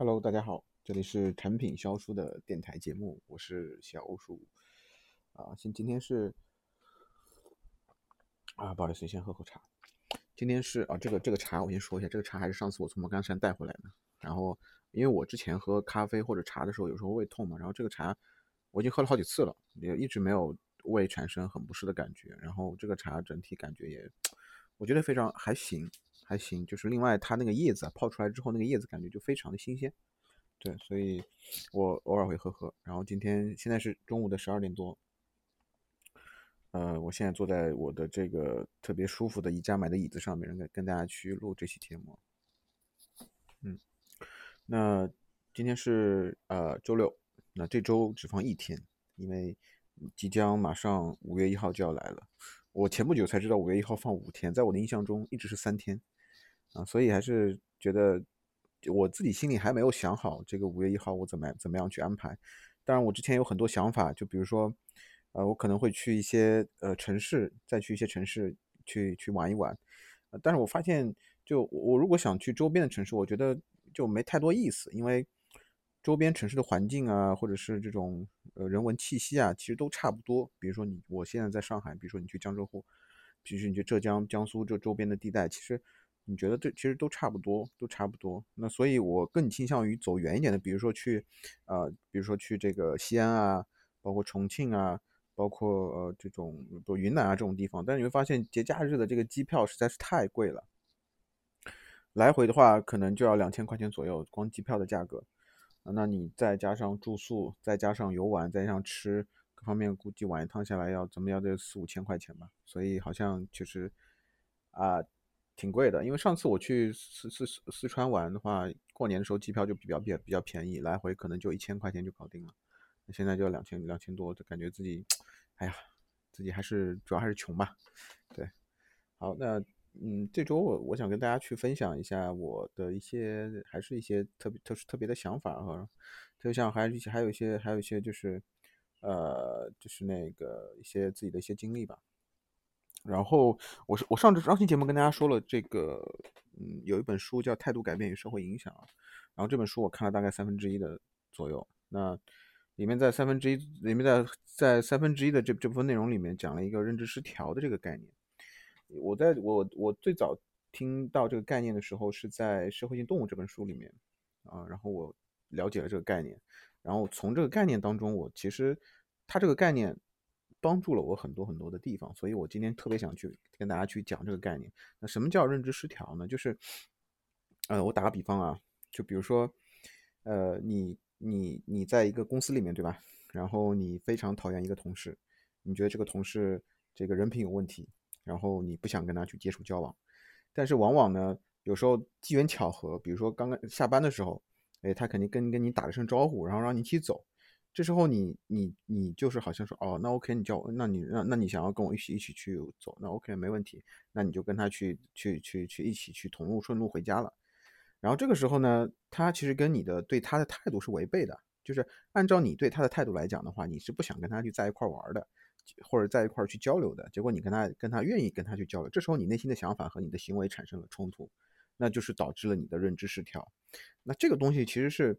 Hello，大家好，这里是产品销售的电台节目，我是小欧叔。啊，今今天是啊，不好意思，先喝口茶。今天是啊，这个这个茶我先说一下，这个茶还是上次我从莫干山带回来的。然后，因为我之前喝咖啡或者茶的时候，有时候胃痛嘛，然后这个茶我已经喝了好几次了，也一直没有胃产生很不适的感觉。然后这个茶整体感觉也，我觉得非常还行。还行，就是另外它那个叶子啊泡出来之后，那个叶子感觉就非常的新鲜，对，所以我偶尔会喝喝。然后今天现在是中午的十二点多，呃，我现在坐在我的这个特别舒服的宜家买的椅子上面，跟跟大家去录这期节目。嗯，那今天是呃周六，那这周只放一天，因为即将马上五月一号就要来了。我前不久才知道五月一号放五天，在我的印象中一直是三天。啊，所以还是觉得我自己心里还没有想好这个五月一号我怎么怎么样去安排。当然，我之前有很多想法，就比如说，呃，我可能会去一些呃城市，再去一些城市去去玩一玩。但是我发现，就我如果想去周边的城市，我觉得就没太多意思，因为周边城市的环境啊，或者是这种呃人文气息啊，其实都差不多。比如说你我现在在上海，比如说你去江浙沪，比如说你去浙江、江苏这周边的地带，其实。你觉得这其实都差不多，都差不多。那所以，我更倾向于走远一点的，比如说去，呃，比如说去这个西安啊，包括重庆啊，包括呃这种不云南啊这种地方。但是你会发现，节假日的这个机票实在是太贵了，来回的话可能就要两千块钱左右，光机票的价格。那你再加上住宿，再加上游玩，再加上吃，各方面估计玩一趟下来要怎么要得四五千块钱吧。所以好像其实啊。挺贵的，因为上次我去四四四四川玩的话，过年的时候机票就比较比较比较便宜，来回可能就一千块钱就搞定了。那现在就两千两千多，就感觉自己，哎呀，自己还是主要还是穷吧。对，好，那嗯，这周我我想跟大家去分享一下我的一些，还是一些特别特殊特别的想法哈，就像还一些还有一些还有一些就是，呃，就是那个一些自己的一些经历吧。然后我是我上次上期节目跟大家说了这个，嗯，有一本书叫《态度改变与社会影响》，然后这本书我看了大概三分之一的左右。那里面在三分之一里面在在三分之一的这这部分内容里面讲了一个认知失调的这个概念。我在我我最早听到这个概念的时候是在《社会性动物》这本书里面啊，然后我了解了这个概念，然后从这个概念当中，我其实它这个概念。帮助了我很多很多的地方，所以我今天特别想去跟大家去讲这个概念。那什么叫认知失调呢？就是，呃，我打个比方啊，就比如说，呃，你你你在一个公司里面，对吧？然后你非常讨厌一个同事，你觉得这个同事这个人品有问题，然后你不想跟他去接触交往。但是往往呢，有时候机缘巧合，比如说刚刚下班的时候，哎，他肯定跟跟你打了声招呼，然后让你一起走。这时候你你你就是好像说哦，那 OK，你叫我，那你那那你想要跟我一起一起去走，那 OK 没问题，那你就跟他去去去去一起去同路顺路回家了。然后这个时候呢，他其实跟你的对他的态度是违背的，就是按照你对他的态度来讲的话，你是不想跟他去在一块玩的，或者在一块去交流的。结果你跟他跟他愿意跟他去交流，这时候你内心的想法和你的行为产生了冲突，那就是导致了你的认知失调。那这个东西其实是。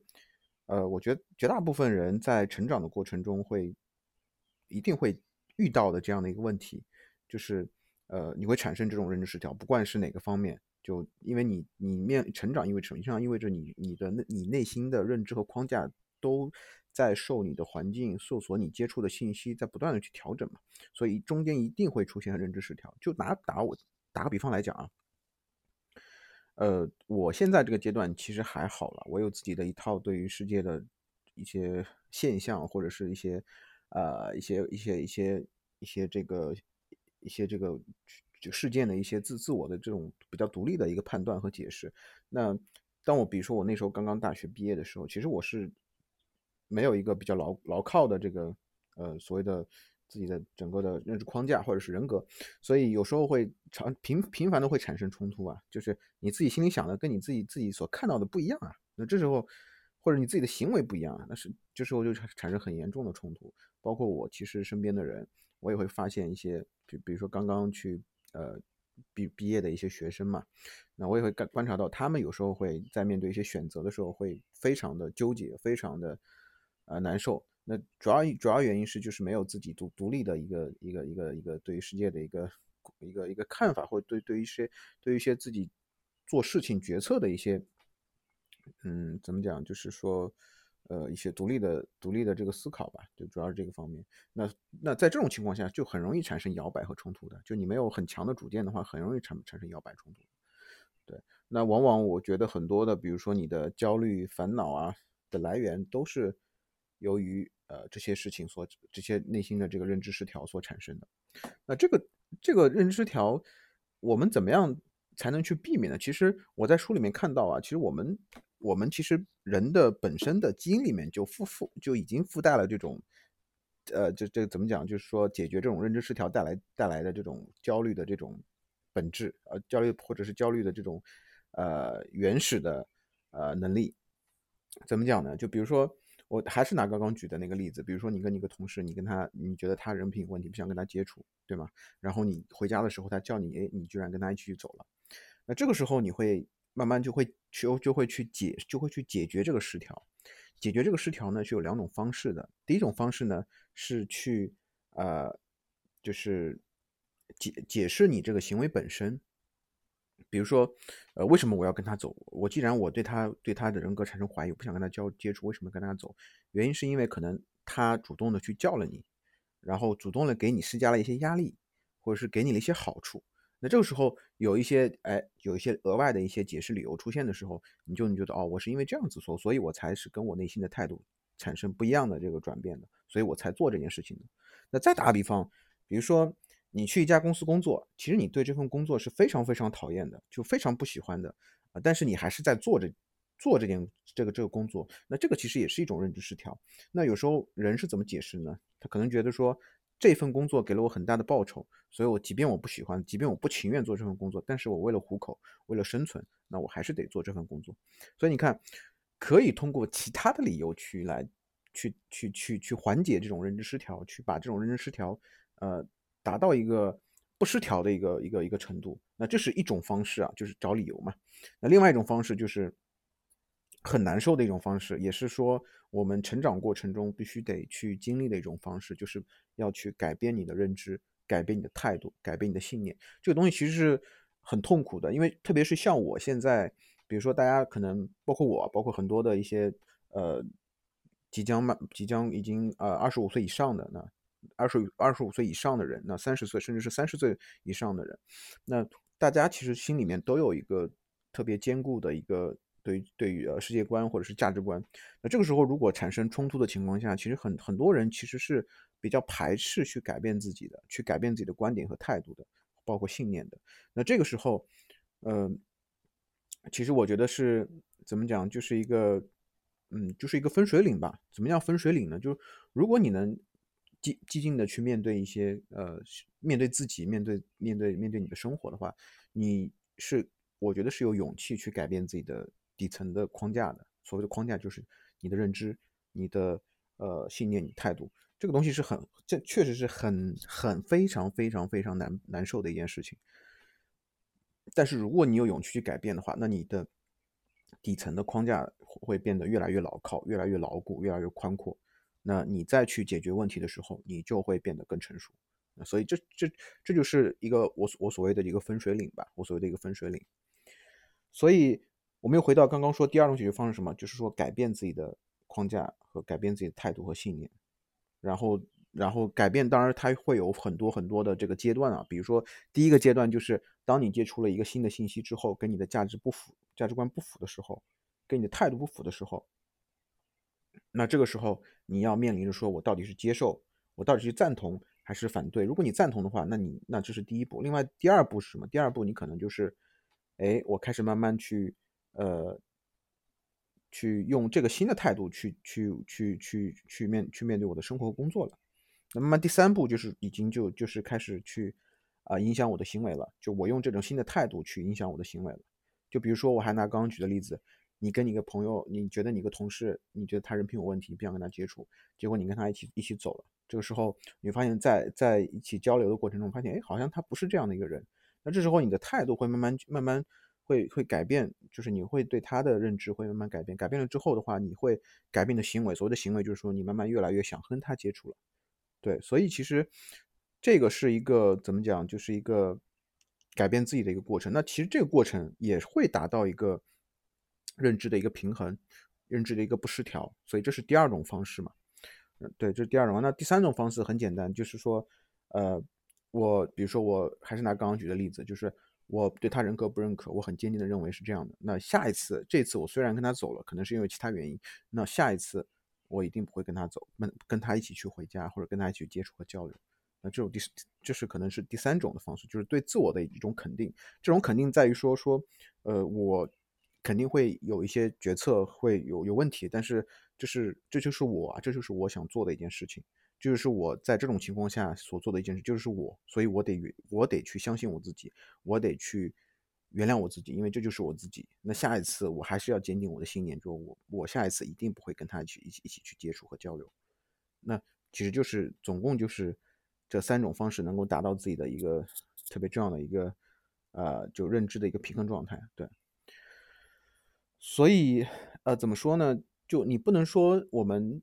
呃，我觉得绝大部分人在成长的过程中会一定会遇到的这样的一个问题，就是呃，你会产生这种认知失调，不管是哪个方面，就因为你你面成长意味着什么？成长意味着你你的内你内心的认知和框架都在受你的环境、受所你接触的信息在不断的去调整嘛，所以中间一定会出现认知失调。就拿打我打个比方来讲啊。呃，我现在这个阶段其实还好了，我有自己的一套对于世界的一些现象，或者是一些呃一些一些一些一些这个一些这个就事件的一些自自我的这种比较独立的一个判断和解释。那当我比如说我那时候刚刚大学毕业的时候，其实我是没有一个比较牢牢靠的这个呃所谓的。自己的整个的认知框架或者是人格，所以有时候会常频频繁的会产生冲突啊，就是你自己心里想的跟你自己自己所看到的不一样啊，那这时候或者你自己的行为不一样啊，那是这时候就产生很严重的冲突。包括我其实身边的人，我也会发现一些，比比如说刚刚去呃毕毕业的一些学生嘛，那我也会观观察到，他们有时候会在面对一些选择的时候，会非常的纠结，非常的呃难受。那主要主要原因是就是没有自己独独立的一个一个一个一个对于世界的一个一个一个看法，或者对对一些对一些自己做事情决策的一些，嗯，怎么讲，就是说。呃，一些独立的、独立的这个思考吧，就主要是这个方面。那那在这种情况下，就很容易产生摇摆和冲突的。就你没有很强的主见的话，很容易产产生摇摆冲突。对，那往往我觉得很多的，比如说你的焦虑、烦恼啊的来源，都是由于呃这些事情所、这些内心的这个认知失调所产生的。那这个这个认知失调，我们怎么样才能去避免呢？其实我在书里面看到啊，其实我们。我们其实人的本身的基因里面就附附就已经附带了这种，呃，这这怎么讲？就是说解决这种认知失调带来带来的这种焦虑的这种本质，呃，焦虑或者是焦虑的这种呃原始的呃能力，怎么讲呢？就比如说，我还是拿刚刚举的那个例子，比如说你跟一个同事，你跟他你觉得他人品有问题，不想跟他接触，对吗？然后你回家的时候，他叫你，哎，你居然跟他一起去走了，那这个时候你会。慢慢就会去就会去解就会去解决这个失调，解决这个失调呢是有两种方式的。第一种方式呢是去呃就是解解释你这个行为本身，比如说呃为什么我要跟他走？我既然我对他对他的人格产生怀疑，我不想跟他交接触，为什么跟他走？原因是因为可能他主动的去叫了你，然后主动的给你施加了一些压力，或者是给你了一些好处。那这个时候有一些哎，有一些额外的一些解释理由出现的时候，你就你觉得哦，我是因为这样子说，所以我才是跟我内心的态度产生不一样的这个转变的，所以我才做这件事情的。那再打个比方，比如说你去一家公司工作，其实你对这份工作是非常非常讨厌的，就非常不喜欢的啊，但是你还是在做着做这件这个这个工作，那这个其实也是一种认知失调。那有时候人是怎么解释呢？他可能觉得说。这份工作给了我很大的报酬，所以我即便我不喜欢，即便我不情愿做这份工作，但是我为了糊口，为了生存，那我还是得做这份工作。所以你看，可以通过其他的理由去来，去去去去缓解这种认知失调，去把这种认知失调，呃，达到一个不失调的一个一个一个程度。那这是一种方式啊，就是找理由嘛。那另外一种方式就是。很难受的一种方式，也是说我们成长过程中必须得去经历的一种方式，就是要去改变你的认知，改变你的态度，改变你的信念。这个东西其实是很痛苦的，因为特别是像我现在，比如说大家可能包括我，包括很多的一些呃即将满、即将已经呃二十五岁以上的那二十二十五岁以上的人，那三十岁甚至是三十岁以上的人，那大家其实心里面都有一个特别坚固的一个。对对于呃世界观或者是价值观，那这个时候如果产生冲突的情况下，其实很很多人其实是比较排斥去改变自己的，去改变自己的观点和态度的，包括信念的。那这个时候，呃，其实我觉得是怎么讲，就是一个，嗯，就是一个分水岭吧。怎么样分水岭呢？就是如果你能激激进的去面对一些呃，面对自己，面对面对面对你的生活的话，你是我觉得是有勇气去改变自己的。底层的框架的所谓的框架就是你的认知、你的呃信念、你态度，这个东西是很这确实是很很非常非常非常难难受的一件事情。但是如果你有勇气去改变的话，那你的底层的框架会变得越来越牢靠、越来越牢固、越来越宽阔。那你再去解决问题的时候，你就会变得更成熟。所以这这这就是一个我我所谓的一个分水岭吧，我所谓的一个分水岭。所以。我们又回到刚刚说第二种解决方式什么？就是说改变自己的框架和改变自己的态度和信念，然后然后改变，当然它会有很多很多的这个阶段啊。比如说第一个阶段就是当你接触了一个新的信息之后，跟你的价值不符、价值观不符的时候，跟你的态度不符的时候，那这个时候你要面临着说我到底是接受，我到底是赞同还是反对？如果你赞同的话，那你那这是第一步。另外第二步是什么？第二步你可能就是，哎，我开始慢慢去。呃，去用这个新的态度去去去去去面去面对我的生活和工作了。那么第三步就是已经就就是开始去啊影响我的行为了。就我用这种新的态度去影响我的行为了。就比如说，我还拿刚刚举的例子，你跟你个朋友，你觉得你个同事，你觉得他人品有问题，你不想跟他接触，结果你跟他一起一起走了。这个时候，你发现，在在一起交流的过程中，发现，哎，好像他不是这样的一个人。那这时候你的态度会慢慢慢慢会会改变，就是你会对他的认知会慢慢改变。改变了之后的话，你会改变的行为。所谓的行为就是说，你慢慢越来越想跟他接触了。对，所以其实这个是一个怎么讲，就是一个改变自己的一个过程。那其实这个过程也会达到一个认知的一个平衡，认知的一个不失调。所以这是第二种方式嘛。嗯，对，这是第二种。那第三种方式很简单，就是说，呃，我比如说，我还是拿刚刚举的例子，就是我对他人格不认可，我很坚定的认为是这样的。那下一次，这次我虽然跟他走了，可能是因为其他原因，那下一次我一定不会跟他走，跟跟他一起去回家，或者跟他一起接触和交流。那这种第，这是可能是第三种的方式，就是对自我的一种肯定。这种肯定在于说说，呃，我肯定会有一些决策会有有问题，但是。这是这就是我，这就是我想做的一件事情，就是我在这种情况下所做的一件事，就是我，所以我得我得去相信我自己，我得去原谅我自己，因为这就是我自己。那下一次我还是要坚定我的信念，就我我下一次一定不会跟他去一起一起去接触和交流。那其实就是总共就是这三种方式能够达到自己的一个特别重要的一个呃就认知的一个平衡状态。对，所以呃怎么说呢？就你不能说我们，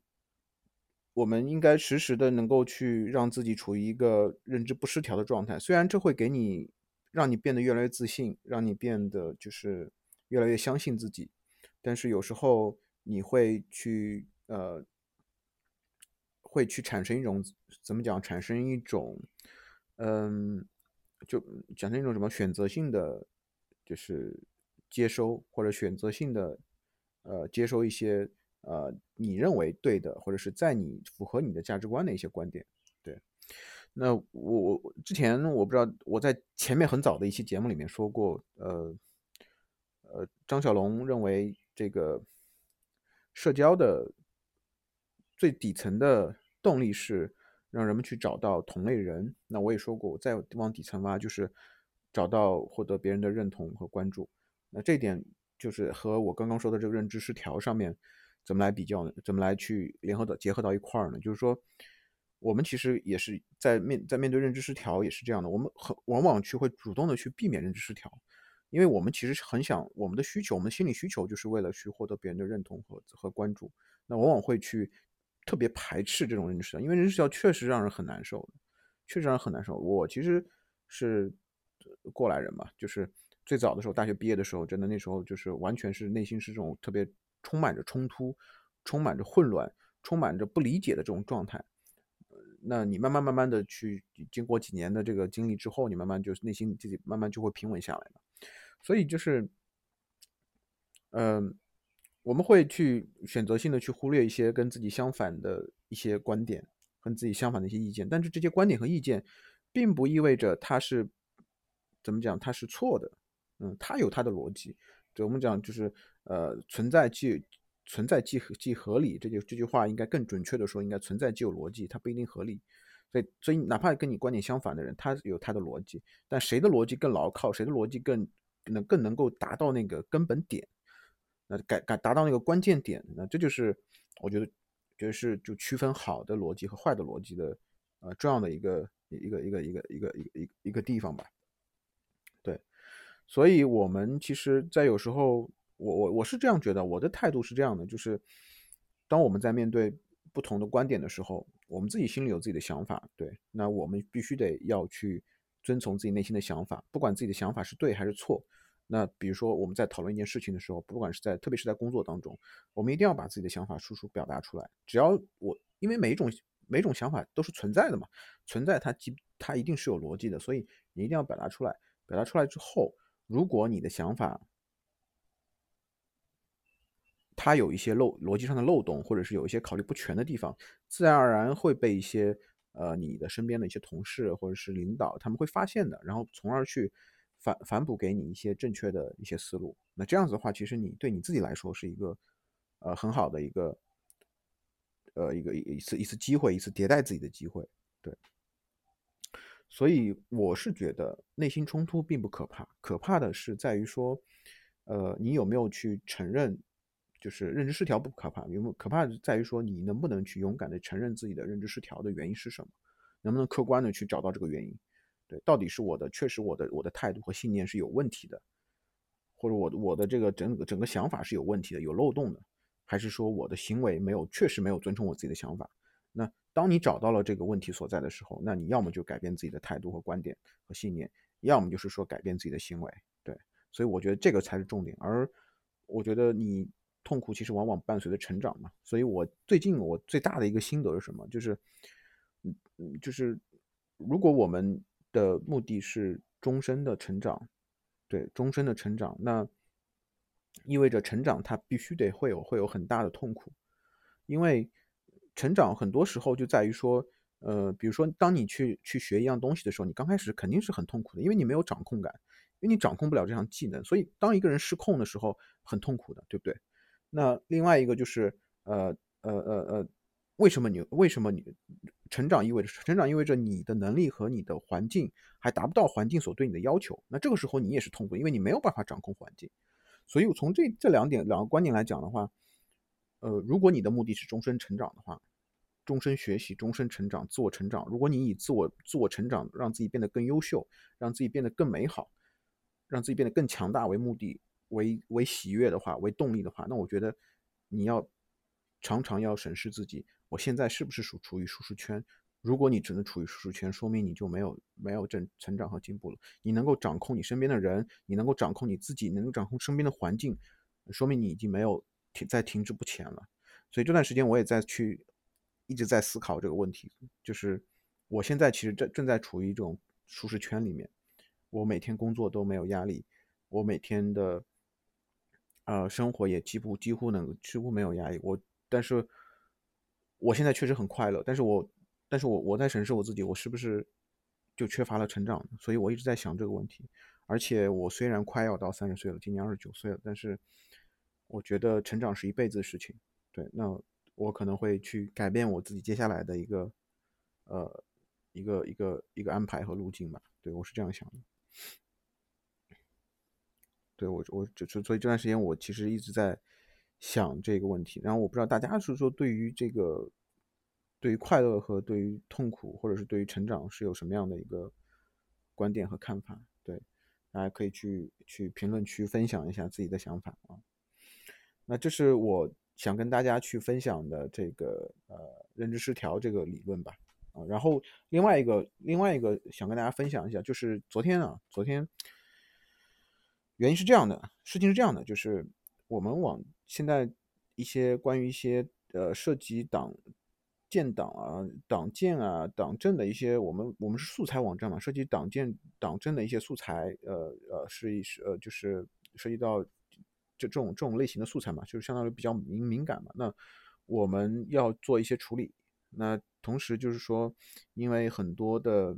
我们应该时时的能够去让自己处于一个认知不失调的状态。虽然这会给你，让你变得越来越自信，让你变得就是越来越相信自己，但是有时候你会去呃，会去产生一种怎么讲？产生一种嗯，就产生一种什么选择性的，就是接收或者选择性的。呃，接收一些呃你认为对的，或者是在你符合你的价值观的一些观点，对。那我我之前我不知道我在前面很早的一期节目里面说过，呃呃，张小龙认为这个社交的最底层的动力是让人们去找到同类人。那我也说过，我再往底层挖，就是找到获得别人的认同和关注。那这点。就是和我刚刚说的这个认知失调上面怎么来比较呢？怎么来去联合到结合到一块儿呢？就是说，我们其实也是在面在面对认知失调也是这样的，我们很往往去会主动的去避免认知失调，因为我们其实很想我们的需求，我们心理需求就是为了去获得别人的认同和和关注，那往往会去特别排斥这种认知失调，因为认知失调确实让人很难受，确实让人很难受。我其实是过来人嘛，就是。最早的时候，大学毕业的时候，真的那时候就是完全是内心是这种特别充满着冲突、充满着混乱、充满着不理解的这种状态。那你慢慢慢慢的去经过几年的这个经历之后，你慢慢就是内心自己慢慢就会平稳下来所以就是，嗯，我们会去选择性的去忽略一些跟自己相反的一些观点，跟自己相反的一些意见。但是这些观点和意见，并不意味着它是怎么讲，它是错的。嗯，它有它的逻辑，对我们讲就是，呃，存在即存在即即合理，这句这句话应该更准确的说，应该存在即有逻辑，它不一定合理，所以所以哪怕跟你观点相反的人，他有他的逻辑，但谁的逻辑更牢靠，谁的逻辑更能更能够达到那个根本点，那改改达到那个关键点，那这就是我觉得觉得是就区分好的逻辑和坏的逻辑的，呃，重要的一个一个一个一个一个一个一个地方吧。所以，我们其实，在有时候，我我我是这样觉得，我的态度是这样的，就是，当我们在面对不同的观点的时候，我们自己心里有自己的想法，对，那我们必须得要去遵从自己内心的想法，不管自己的想法是对还是错。那比如说，我们在讨论一件事情的时候，不管是在，特别是在工作当中，我们一定要把自己的想法输出表达出来。只要我，因为每一种每种想法都是存在的嘛，存在它即它一定是有逻辑的，所以你一定要表达出来。表达出来之后。如果你的想法，它有一些漏逻辑上的漏洞，或者是有一些考虑不全的地方，自然而然会被一些呃你的身边的一些同事或者是领导他们会发现的，然后从而去反反哺给你一些正确的一些思路。那这样子的话，其实你对你自己来说是一个呃很好的一个呃一个一次一次机会，一次迭代自己的机会，对。所以我是觉得内心冲突并不可怕，可怕的是在于说，呃，你有没有去承认，就是认知失调不可怕，有没有可怕的在于说你能不能去勇敢的承认自己的认知失调的原因是什么，能不能客观的去找到这个原因。对，到底是我的确实我的我的态度和信念是有问题的，或者我的我的这个整个整个想法是有问题的、有漏洞的，还是说我的行为没有确实没有遵从我自己的想法？当你找到了这个问题所在的时候，那你要么就改变自己的态度和观点和信念，要么就是说改变自己的行为。对，所以我觉得这个才是重点。而我觉得你痛苦其实往往伴随着成长嘛。所以我最近我最大的一个心得是什么？就是，嗯，就是如果我们的目的是终身的成长，对，终身的成长，那意味着成长它必须得会有会有很大的痛苦，因为。成长很多时候就在于说，呃，比如说，当你去去学一样东西的时候，你刚开始肯定是很痛苦的，因为你没有掌控感，因为你掌控不了这项技能，所以当一个人失控的时候，很痛苦的，对不对？那另外一个就是，呃呃呃呃，为什么你为什么你成长意味着成长意味着你的能力和你的环境还达不到环境所对你的要求？那这个时候你也是痛苦，因为你没有办法掌控环境。所以从这这两点两个观点来讲的话。呃，如果你的目的是终身成长的话，终身学习、终身成长、自我成长。如果你以自我自我成长，让自己变得更优秀，让自己变得更美好，让自己变得更强大为目的、为为喜悦的话，为动力的话，那我觉得你要常常要审视自己，我现在是不是属处于舒适圈？如果你只能处于舒适圈，说明你就没有没有正成长和进步了。你能够掌控你身边的人，你能够掌控你自己，能够掌控身边的环境，说明你已经没有。停在停滞不前了，所以这段时间我也在去一直在思考这个问题，就是我现在其实正正在处于一种舒适圈里面，我每天工作都没有压力，我每天的呃生活也几乎几乎能几乎没有压力，我但是我现在确实很快乐，但是我但是我我在审视我自己，我是不是就缺乏了成长？所以我一直在想这个问题，而且我虽然快要到三十岁了，今年二十九岁了，但是。我觉得成长是一辈子的事情，对，那我可能会去改变我自己接下来的一个，呃，一个一个一个安排和路径吧，对我是这样想的。对我我就是所以这段时间我其实一直在想这个问题，然后我不知道大家是说对于这个，对于快乐和对于痛苦，或者是对于成长是有什么样的一个观点和看法？对，大家可以去去评论区分享一下自己的想法啊。那这是我想跟大家去分享的这个呃认知失调这个理论吧，啊，然后另外一个另外一个想跟大家分享一下，就是昨天啊，昨天原因是这样的，事情是这样的，就是我们往现在一些关于一些呃涉及党建党啊、党建啊、党政的一些，我们我们是素材网站嘛，涉及党建党政的一些素材，呃呃是一是呃就是涉及到。就这种这种类型的素材嘛，就是相当于比较敏敏感嘛。那我们要做一些处理。那同时就是说，因为很多的，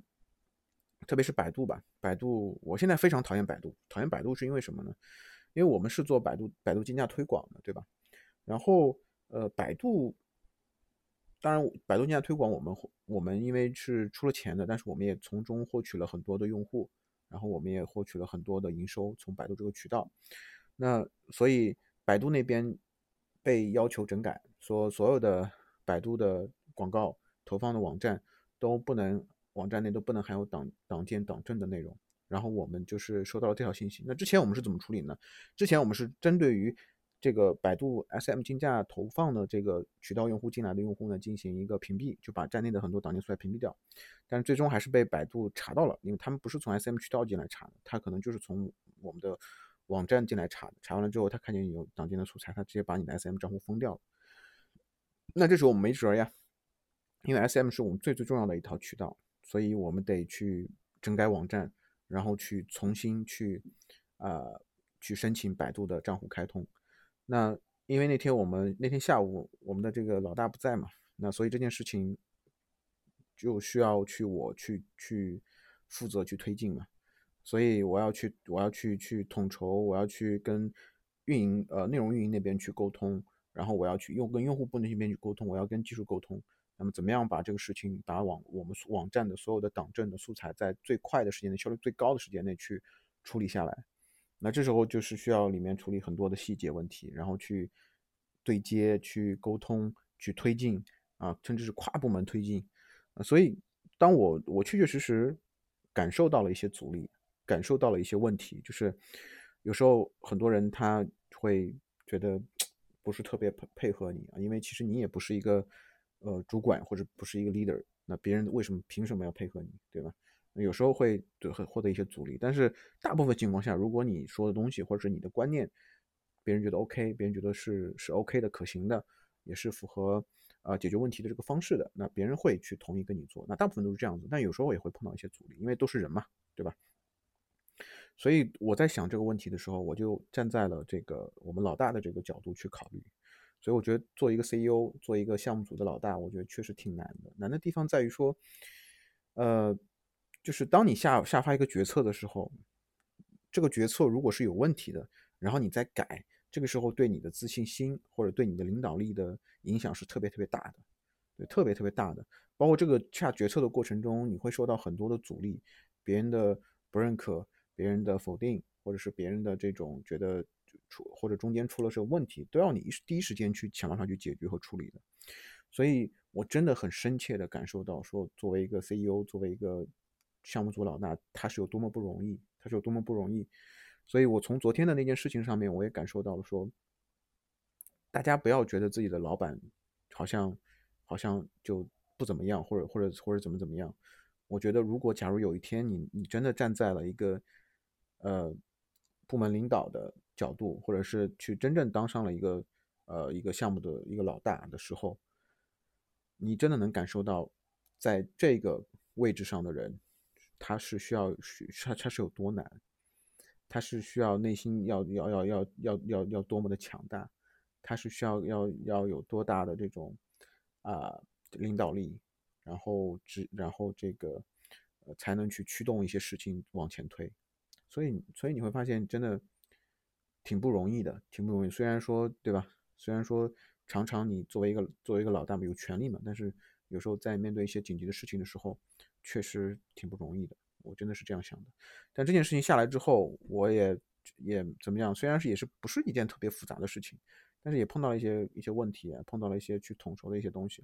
特别是百度吧，百度，我现在非常讨厌百度。讨厌百度是因为什么呢？因为我们是做百度百度竞价推广的，对吧？然后呃，百度，当然百度竞价推广，我们我们因为是出了钱的，但是我们也从中获取了很多的用户，然后我们也获取了很多的营收，从百度这个渠道。那所以百度那边被要求整改，说所有的百度的广告投放的网站都不能，网站内都不能含有党党建党政的内容。然后我们就是收到了这条信息。那之前我们是怎么处理呢？之前我们是针对于这个百度 SM 竞价投放的这个渠道用户进来的用户呢，进行一个屏蔽，就把站内的很多党建素材屏蔽掉。但最终还是被百度查到了，因为他们不是从 SM 渠道进来查的，他可能就是从我们的。网站进来查，查完了之后，他看见有党建的素材，他直接把你的 SM 账户封掉了。那这时候我们没辙呀，因为 SM 是我们最最重要的一套渠道，所以我们得去整改网站，然后去重新去啊去申请百度的账户开通。那因为那天我们那天下午我们的这个老大不在嘛，那所以这件事情就需要去我去去负责去推进嘛。所以我要去，我要去去统筹，我要去跟运营呃内容运营那边去沟通，然后我要去用跟用户部那边去沟通，我要跟技术沟通。那么怎么样把这个事情把网我们网站的所有的党政的素材在最快的时间内、效率最高的时间内去处理下来？那这时候就是需要里面处理很多的细节问题，然后去对接、去沟通、去推进啊，甚至是跨部门推进。所以当我我确确实实。感受到了一些阻力，感受到了一些问题，就是有时候很多人他会觉得不是特别配配合你啊，因为其实你也不是一个呃主管或者不是一个 leader，那别人为什么凭什么要配合你，对吧？有时候会对获得一些阻力，但是大部分情况下，如果你说的东西或者是你的观念，别人觉得 OK，别人觉得是是 OK 的、可行的，也是符合啊解决问题的这个方式的，那别人会去同意跟你做。那大部分都是这样子，但有时候也会碰到一些阻力，因为都是人嘛，对吧？所以我在想这个问题的时候，我就站在了这个我们老大的这个角度去考虑。所以我觉得做一个 CEO，做一个项目组的老大，我觉得确实挺难的。难的地方在于说，呃。就是当你下下发一个决策的时候，这个决策如果是有问题的，然后你再改，这个时候对你的自信心或者对你的领导力的影响是特别特别大的，对，特别特别大的。包括这个下决策的过程中，你会受到很多的阻力，别人的不认可，别人的否定，或者是别人的这种觉得出或者中间出了什么问题，都要你第一时间去想办法去解决和处理的。所以我真的很深切的感受到，说作为一个 CEO，作为一个项目组老大，他是有多么不容易，他是有多么不容易，所以我从昨天的那件事情上面，我也感受到了，说大家不要觉得自己的老板好像好像就不怎么样，或者或者或者怎么怎么样。我觉得，如果假如有一天你你真的站在了一个呃部门领导的角度，或者是去真正当上了一个呃一个项目的一个老大的时候，你真的能感受到在这个位置上的人。他是需要需他他是有多难，他是需要内心要要要要要要要多么的强大，他是需要要要有多大的这种啊领导力，然后只然后这个才能去驱动一些事情往前推，所以所以你会发现真的挺不容易的，挺不容易。虽然说对吧？虽然说常常你作为一个作为一个老大嘛有权利嘛，但是有时候在面对一些紧急的事情的时候。确实挺不容易的，我真的是这样想的。但这件事情下来之后，我也也怎么样？虽然是也是不是一件特别复杂的事情，但是也碰到了一些一些问题，碰到了一些去统筹的一些东西。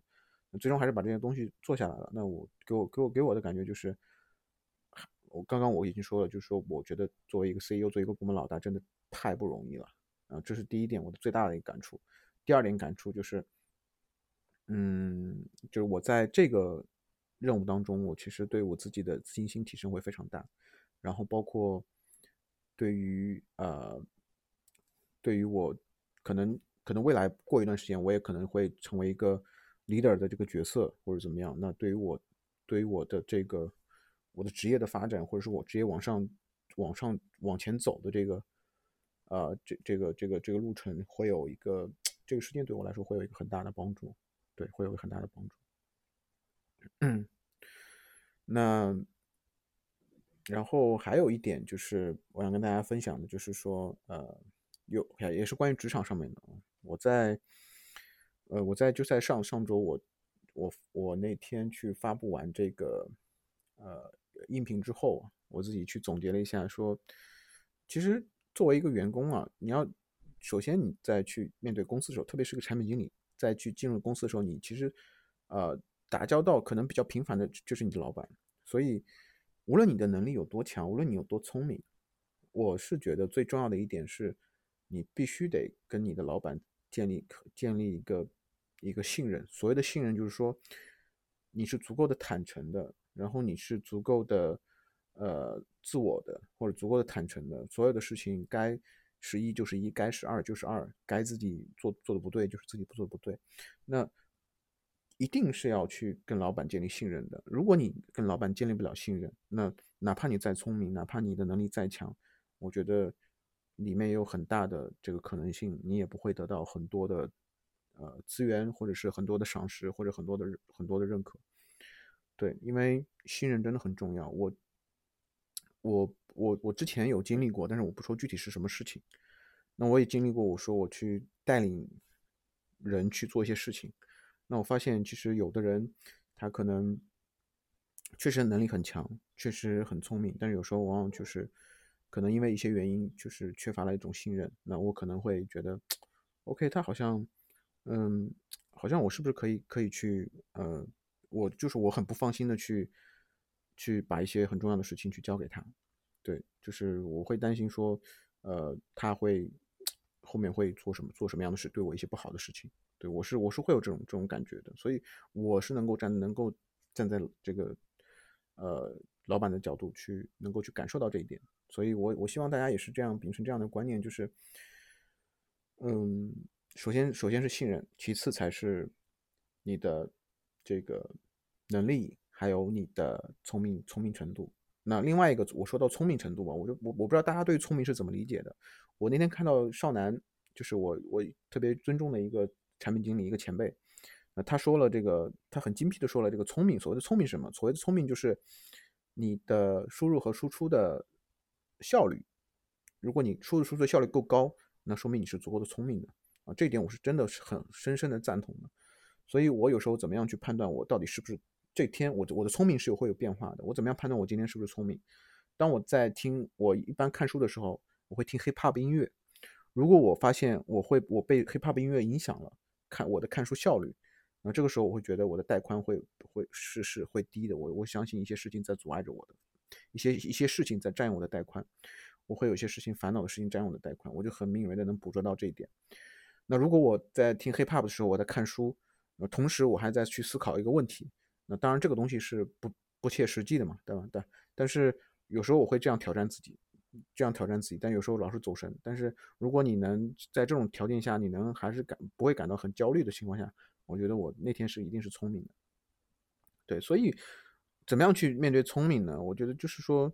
最终还是把这些东西做下来了。那我给我给我给我的感觉就是，我刚刚我已经说了，就是说我觉得作为一个 CEO，做一个部门老大，真的太不容易了。啊，这是第一点，我的最大的一个感触。第二点感触就是，嗯，就是我在这个。任务当中，我其实对我自己的自信心提升会非常大，然后包括对于呃，对于我可能可能未来过一段时间，我也可能会成为一个 leader 的这个角色或者怎么样。那对于我对于我的这个我的职业的发展，或者是我职业往上往上往前走的这个呃这这个这个这个路程，会有一个这个事件对我来说会有一个很大的帮助，对，会有个很大的帮助。嗯，那然后还有一点就是，我想跟大家分享的，就是说，呃，有也是关于职场上面的。我在，呃，我在就在上上周，我我我那天去发布完这个呃音频之后，我自己去总结了一下，说，其实作为一个员工啊，你要首先你在去面对公司的时候，特别是个产品经理，在去进入公司的时候，你其实，呃。打交道可能比较频繁的就是你的老板，所以无论你的能力有多强，无论你有多聪明，我是觉得最重要的一点是，你必须得跟你的老板建立建立一个一个信任。所谓的信任，就是说你是足够的坦诚的，然后你是足够的呃自我的，或者足够的坦诚的，所有的事情该是一就是一，该是二就是二，该自己做做的不对就是自己做的不对，那。一定是要去跟老板建立信任的。如果你跟老板建立不了信任，那哪怕你再聪明，哪怕你的能力再强，我觉得里面有很大的这个可能性，你也不会得到很多的呃资源，或者是很多的赏识，或者很多的很多的认可。对，因为信任真的很重要。我我我我之前有经历过，但是我不说具体是什么事情。那我也经历过，我说我去带领人去做一些事情。那我发现，其实有的人，他可能确实能力很强，确实很聪明，但是有时候往往就是可能因为一些原因，就是缺乏了一种信任。那我可能会觉得，OK，他好像，嗯，好像我是不是可以可以去，呃，我就是我很不放心的去去把一些很重要的事情去交给他。对，就是我会担心说，呃，他会后面会做什么做什么样的事，对我一些不好的事情。对我是我是会有这种这种感觉的，所以我是能够站能够站在这个呃老板的角度去能够去感受到这一点。所以我我希望大家也是这样秉承这样的观念，就是嗯，首先首先是信任，其次才是你的这个能力，还有你的聪明聪明程度。那另外一个，我说到聪明程度吧，我就我我不知道大家对聪明是怎么理解的。我那天看到少南，就是我我特别尊重的一个产品经理，一个前辈，那他说了这个，他很精辟的说了这个聪明。所谓的聪明是什么？所谓的聪明就是你的输入和输出的效率。如果你输入输出的效率够高，那说明你是足够的聪明的啊。这一点我是真的是很深深的赞同的。所以我有时候怎么样去判断我到底是不是？这天我我的聪明是有会有变化的，我怎么样判断我今天是不是聪明？当我在听我一般看书的时候，我会听 hip hop 音乐。如果我发现我会我被 hip hop 音乐影响了，看我的看书效率，那这个时候我会觉得我的带宽会会是是会低的。我我相信一些事情在阻碍着我的，一些一些事情在占用我的带宽，我会有些事情烦恼的事情占用我的带宽，我就很敏锐的能捕捉到这一点。那如果我在听 hip hop 的时候，我在看书，同时我还在去思考一个问题。那当然，这个东西是不不切实际的嘛，对吧？但但是有时候我会这样挑战自己，这样挑战自己，但有时候老是走神。但是如果你能在这种条件下，你能还是感不会感到很焦虑的情况下，我觉得我那天是一定是聪明的。对，所以怎么样去面对聪明呢？我觉得就是说，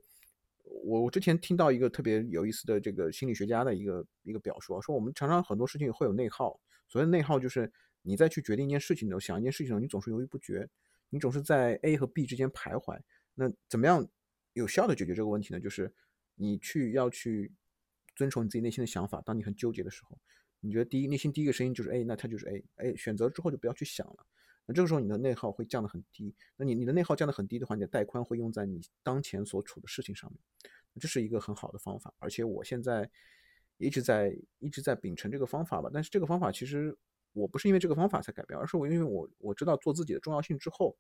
我我之前听到一个特别有意思的这个心理学家的一个一个表述，说我们常常很多事情会有内耗，所谓内耗就是你再去决定一件事情的时候，想一件事情的时候，你总是犹豫不决。你总是在 A 和 B 之间徘徊，那怎么样有效的解决这个问题呢？就是你去要去遵从你自己内心的想法。当你很纠结的时候，你觉得第一内心第一个声音就是 A，那它就是 A。A 选择之后就不要去想了。那这个时候你的内耗会降得很低。那你你的内耗降得很低的话，你的带宽会用在你当前所处的事情上面。这是一个很好的方法，而且我现在一直在一直在秉承这个方法吧。但是这个方法其实。我不是因为这个方法才改变，而是我因为我我知道做自己的重要性之后，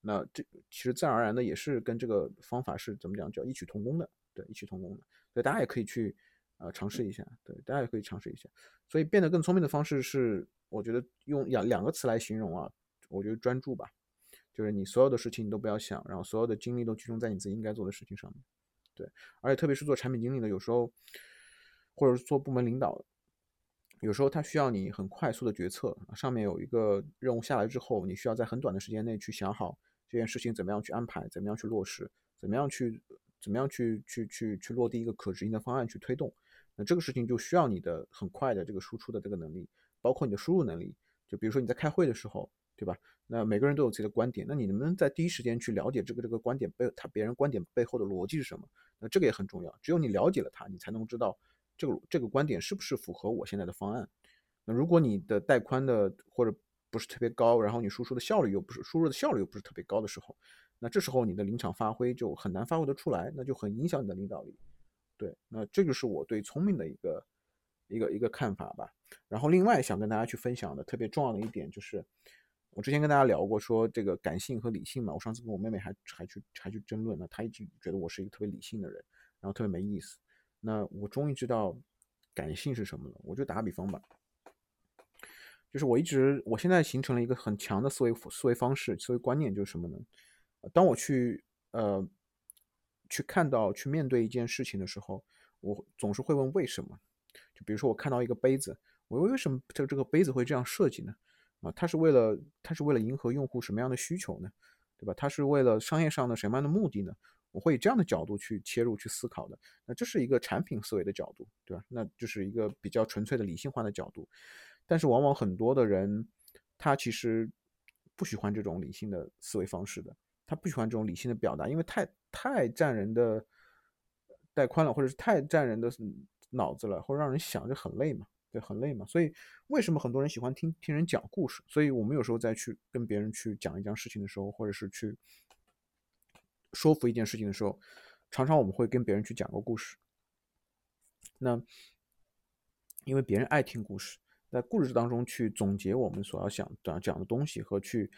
那这其实自然而然的也是跟这个方法是怎么讲叫异曲同工的，对，异曲同工的，所以大家也可以去呃尝试一下，对，大家也可以尝试一下。所以变得更聪明的方式是，我觉得用两两个词来形容啊，我觉得专注吧，就是你所有的事情你都不要想，然后所有的精力都集中在你自己应该做的事情上面，对，而且特别是做产品经理的，有时候或者是做部门领导。有时候它需要你很快速的决策，上面有一个任务下来之后，你需要在很短的时间内去想好这件事情怎么样去安排，怎么样去落实，怎么样去怎么样去去去去落地一个可执行的方案去推动。那这个事情就需要你的很快的这个输出的这个能力，包括你的输入能力。就比如说你在开会的时候，对吧？那每个人都有自己的观点，那你能不能在第一时间去了解这个这个观点背他别人观点背后的逻辑是什么？那这个也很重要。只有你了解了它，你才能知道。这个这个观点是不是符合我现在的方案？那如果你的带宽的或者不是特别高，然后你输出的效率又不是输入的效率又不是特别高的时候，那这时候你的临场发挥就很难发挥得出来，那就很影响你的领导力。对，那这个是我对聪明的一个一个一个看法吧。然后另外想跟大家去分享的特别重要的一点就是，我之前跟大家聊过说这个感性和理性嘛，我上次跟我妹妹还还去还去争论呢，她一直觉得我是一个特别理性的人，然后特别没意思。那我终于知道感性是什么了。我就打个比方吧，就是我一直，我现在形成了一个很强的思维思维方式、思维观念，就是什么呢？当我去呃去看到、去面对一件事情的时候，我总是会问为什么。就比如说，我看到一个杯子，我为什么这这个杯子会这样设计呢？啊，它是为了它是为了迎合用户什么样的需求呢？对吧？它是为了商业上的什么样的目的呢？我会以这样的角度去切入去思考的，那这是一个产品思维的角度，对吧？那就是一个比较纯粹的理性化的角度。但是往往很多的人，他其实不喜欢这种理性的思维方式的，他不喜欢这种理性的表达，因为太太占人的带宽了，或者是太占人的脑子了，或者让人想就很累嘛，对，很累嘛。所以为什么很多人喜欢听听人讲故事？所以我们有时候再去跟别人去讲一讲事情的时候，或者是去。说服一件事情的时候，常常我们会跟别人去讲个故事。那因为别人爱听故事，在故事当中去总结我们所要想讲讲的东西和去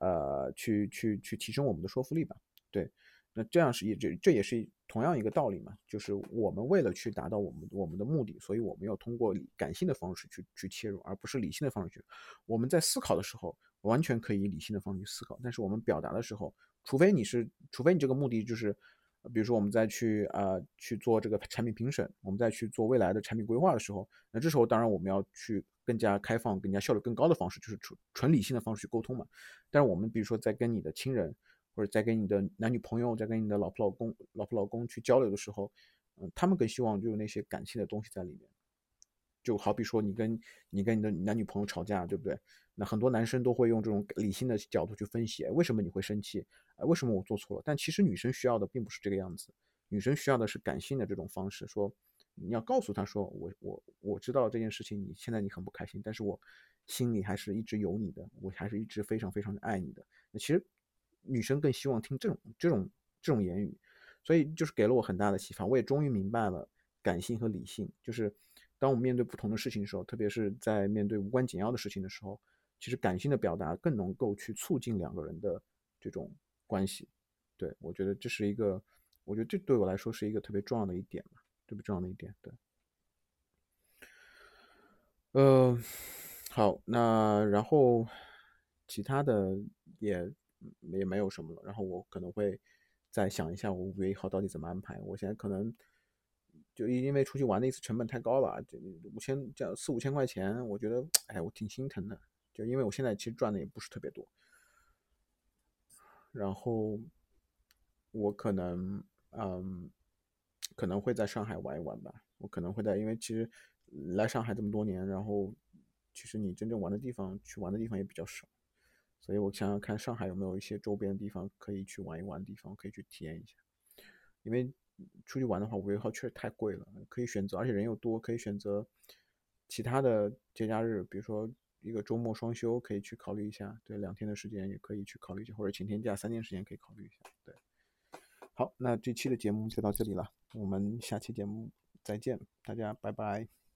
呃去去去提升我们的说服力吧。对，那这样是也这这也是同样一个道理嘛，就是我们为了去达到我们我们的目的，所以我们要通过感性的方式去去切入，而不是理性的方式去。我们在思考的时候，完全可以理性的方式去思考，但是我们表达的时候，除非你是，除非你这个目的就是，比如说我们再去啊去做这个产品评审，我们再去做未来的产品规划的时候，那这时候当然我们要去更加开放、更加效率更高的方式，就是纯纯理性的方式去沟通嘛。但是我们比如说在跟你的亲人。或者在跟你的男女朋友，在跟你的老婆老公、老婆老公去交流的时候，嗯，他们更希望就有那些感性的东西在里面。就好比说，你跟你跟你的男女朋友吵架，对不对？那很多男生都会用这种理性的角度去分析，为什么你会生气？啊，为什么我做错了？但其实女生需要的并不是这个样子，女生需要的是感性的这种方式，说你要告诉她说，我我我知道这件事情，你现在你很不开心，但是我心里还是一直有你的，我还是一直非常非常的爱你的。那其实。女生更希望听这种这种这种言语，所以就是给了我很大的启发。我也终于明白了感性和理性，就是当我们面对不同的事情的时候，特别是在面对无关紧要的事情的时候，其实感性的表达更能够去促进两个人的这种关系。对我觉得这是一个，我觉得这对我来说是一个特别重要的一点吧，特别重要的一点。对，呃，好，那然后其他的也。也没有什么了，然后我可能会再想一下，我五月一号到底怎么安排。我现在可能就因为出去玩的一次成本太高了，就五千这样四五千块钱，我觉得哎，我挺心疼的。就因为我现在其实赚的也不是特别多，然后我可能嗯，可能会在上海玩一玩吧。我可能会在，因为其实来上海这么多年，然后其实你真正玩的地方，去玩的地方也比较少。所以我想想看，上海有没有一些周边的地方可以去玩一玩的地方，可以去体验一下。因为出去玩的话，五月一号确实太贵了，可以选择，而且人又多，可以选择其他的节假日，比如说一个周末双休，可以去考虑一下。对，两天的时间也可以去考虑一下，或者请天假三天时间可以考虑一下。对，好，那这期的节目就到这里了，我们下期节目再见，大家拜拜。